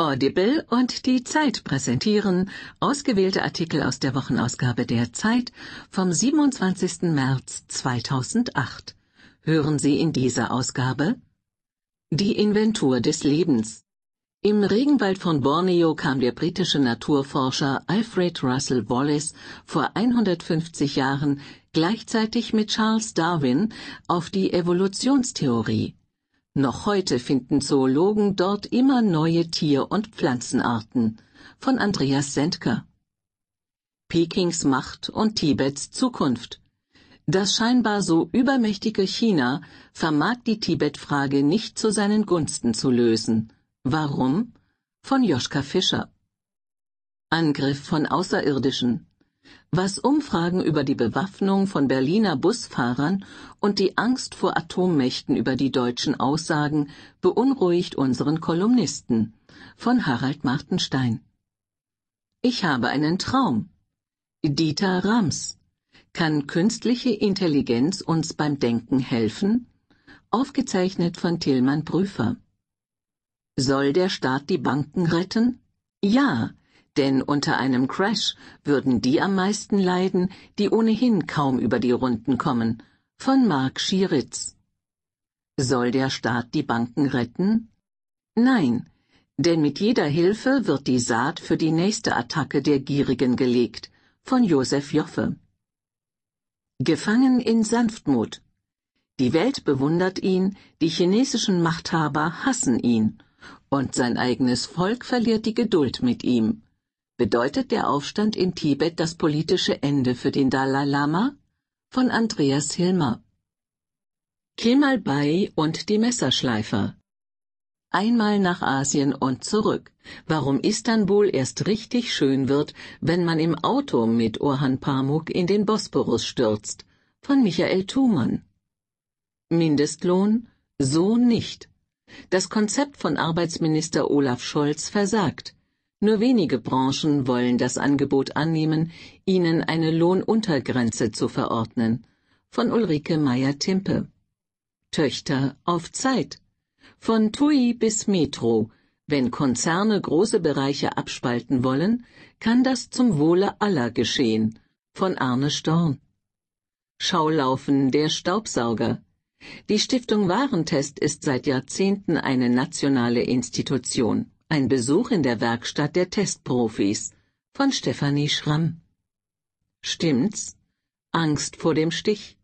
Audible und die Zeit präsentieren ausgewählte Artikel aus der Wochenausgabe der Zeit vom 27. März 2008. Hören Sie in dieser Ausgabe Die Inventur des Lebens. Im Regenwald von Borneo kam der britische Naturforscher Alfred Russel Wallace vor 150 Jahren gleichzeitig mit Charles Darwin auf die Evolutionstheorie. Noch heute finden Zoologen dort immer neue Tier- und Pflanzenarten. Von Andreas Sendker. Pekings Macht und Tibets Zukunft. Das scheinbar so übermächtige China vermag die Tibet-Frage nicht zu seinen Gunsten zu lösen. Warum? Von Joschka Fischer. Angriff von Außerirdischen was Umfragen über die Bewaffnung von Berliner Busfahrern und die Angst vor Atommächten über die Deutschen aussagen, beunruhigt unseren Kolumnisten. Von Harald Martenstein. Ich habe einen Traum. Dieter Rams. Kann künstliche Intelligenz uns beim Denken helfen? Aufgezeichnet von Tillmann Prüfer. Soll der Staat die Banken retten? Ja, denn unter einem Crash würden die am meisten leiden, die ohnehin kaum über die Runden kommen. Von Mark Schieritz. Soll der Staat die Banken retten? Nein, denn mit jeder Hilfe wird die Saat für die nächste Attacke der Gierigen gelegt. Von Josef Joffe. Gefangen in Sanftmut. Die Welt bewundert ihn, die chinesischen Machthaber hassen ihn, und sein eigenes Volk verliert die Geduld mit ihm. Bedeutet der Aufstand in Tibet das politische Ende für den Dalai Lama? Von Andreas Hilmer. Kemal Bay und die Messerschleifer. Einmal nach Asien und zurück. Warum Istanbul erst richtig schön wird, wenn man im Auto mit Orhan Pamuk in den Bosporus stürzt. Von Michael Thumann. Mindestlohn? So nicht. Das Konzept von Arbeitsminister Olaf Scholz versagt. Nur wenige Branchen wollen das Angebot annehmen, ihnen eine Lohnuntergrenze zu verordnen. Von Ulrike Meyer-Timpe. Töchter auf Zeit. Von TUI bis Metro. Wenn Konzerne große Bereiche abspalten wollen, kann das zum Wohle aller geschehen. Von Arne Storn. Schaulaufen der Staubsauger. Die Stiftung Warentest ist seit Jahrzehnten eine nationale Institution. Ein Besuch in der Werkstatt der Testprofis von Stefanie Schramm. Stimmt's? Angst vor dem Stich.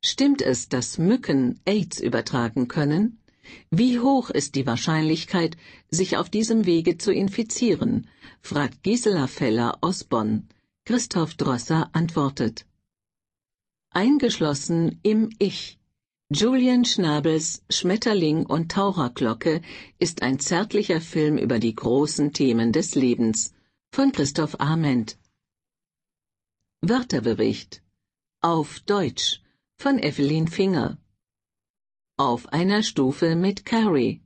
Stimmt es, dass Mücken AIDS übertragen können? Wie hoch ist die Wahrscheinlichkeit, sich auf diesem Wege zu infizieren? fragt Gisela Feller aus Bonn. Christoph Drosser antwortet. Eingeschlossen im Ich. Julian Schnabels Schmetterling und Taucherglocke ist ein zärtlicher Film über die großen Themen des Lebens von Christoph Arment. Wörterbericht auf Deutsch von Evelyn Finger. Auf einer Stufe mit Carrie.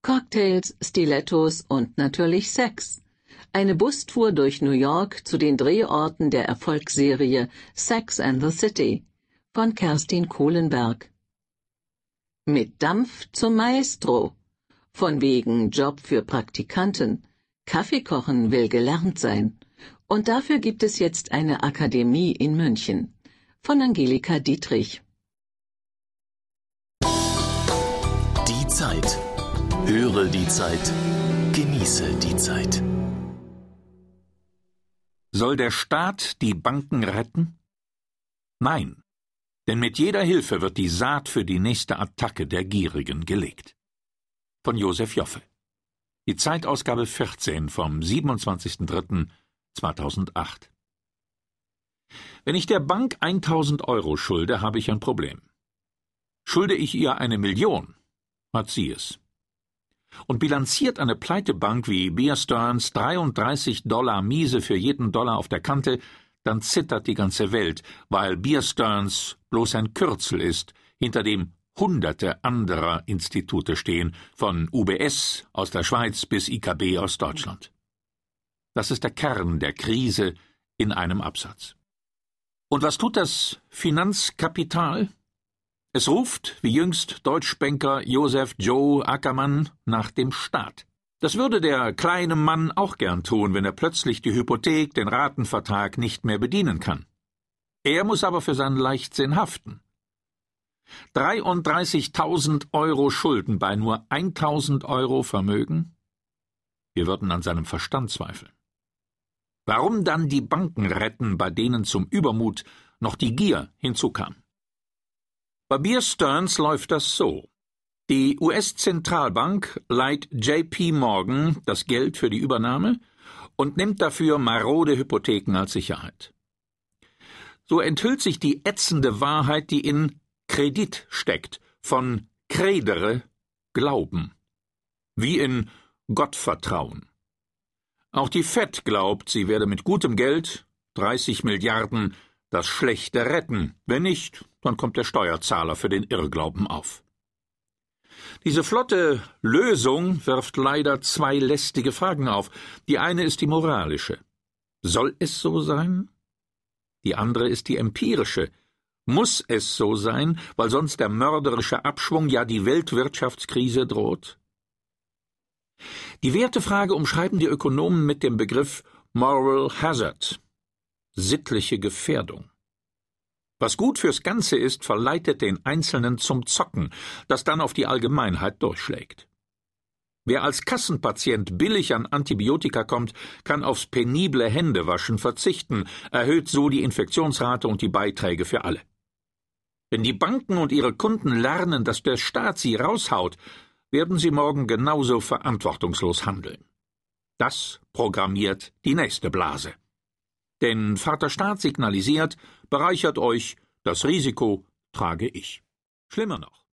Cocktails, Stilettos und natürlich Sex. Eine Bustour durch New York zu den Drehorten der Erfolgsserie Sex and the City von Kerstin Kohlenberg. Mit Dampf zum Maestro. Von wegen Job für Praktikanten. Kaffeekochen will gelernt sein. Und dafür gibt es jetzt eine Akademie in München. Von Angelika Dietrich. Die Zeit. Höre die Zeit. Genieße die Zeit. Soll der Staat die Banken retten? Nein. Denn mit jeder Hilfe wird die Saat für die nächste Attacke der Gierigen gelegt. Von Josef Joffe. Die Zeitausgabe 14 vom 27.03.2008. Wenn ich der Bank 1000 Euro schulde, habe ich ein Problem. Schulde ich ihr eine Million, hat sie es. Und bilanziert eine Pleitebank wie Bear Stearns 33 Dollar Miese für jeden Dollar auf der Kante, dann zittert die ganze Welt, weil Beer Stearns bloß ein Kürzel ist, hinter dem Hunderte anderer Institute stehen, von UBS aus der Schweiz bis IKB aus Deutschland. Das ist der Kern der Krise in einem Absatz. Und was tut das Finanzkapital? Es ruft, wie jüngst Deutschbanker Josef Joe Ackermann, nach dem Staat. Das würde der kleine Mann auch gern tun, wenn er plötzlich die Hypothek, den Ratenvertrag nicht mehr bedienen kann. Er muss aber für seinen Leichtsinn haften. 33.000 Euro Schulden bei nur 1.000 Euro Vermögen? Wir würden an seinem Verstand zweifeln. Warum dann die Banken retten, bei denen zum Übermut noch die Gier hinzukam? Bei Beer Stearns läuft das so. Die US-Zentralbank leiht JP Morgan das Geld für die Übernahme und nimmt dafür marode Hypotheken als Sicherheit. So enthüllt sich die ätzende Wahrheit, die in Kredit steckt, von credere Glauben, wie in Gottvertrauen. Auch die Fed glaubt, sie werde mit gutem Geld, 30 Milliarden, das Schlechte retten. Wenn nicht, dann kommt der Steuerzahler für den Irrglauben auf. Diese flotte Lösung wirft leider zwei lästige Fragen auf. Die eine ist die moralische. Soll es so sein? Die andere ist die empirische. Muss es so sein, weil sonst der mörderische Abschwung, ja die Weltwirtschaftskrise droht? Die Wertefrage umschreiben die Ökonomen mit dem Begriff Moral Hazard, sittliche Gefährdung. Was gut fürs Ganze ist, verleitet den Einzelnen zum Zocken, das dann auf die Allgemeinheit durchschlägt. Wer als Kassenpatient billig an Antibiotika kommt, kann aufs penible Händewaschen verzichten, erhöht so die Infektionsrate und die Beiträge für alle. Wenn die Banken und ihre Kunden lernen, dass der Staat sie raushaut, werden sie morgen genauso verantwortungslos handeln. Das programmiert die nächste Blase. Denn Vater Staat signalisiert, bereichert euch, das Risiko trage ich. Schlimmer noch.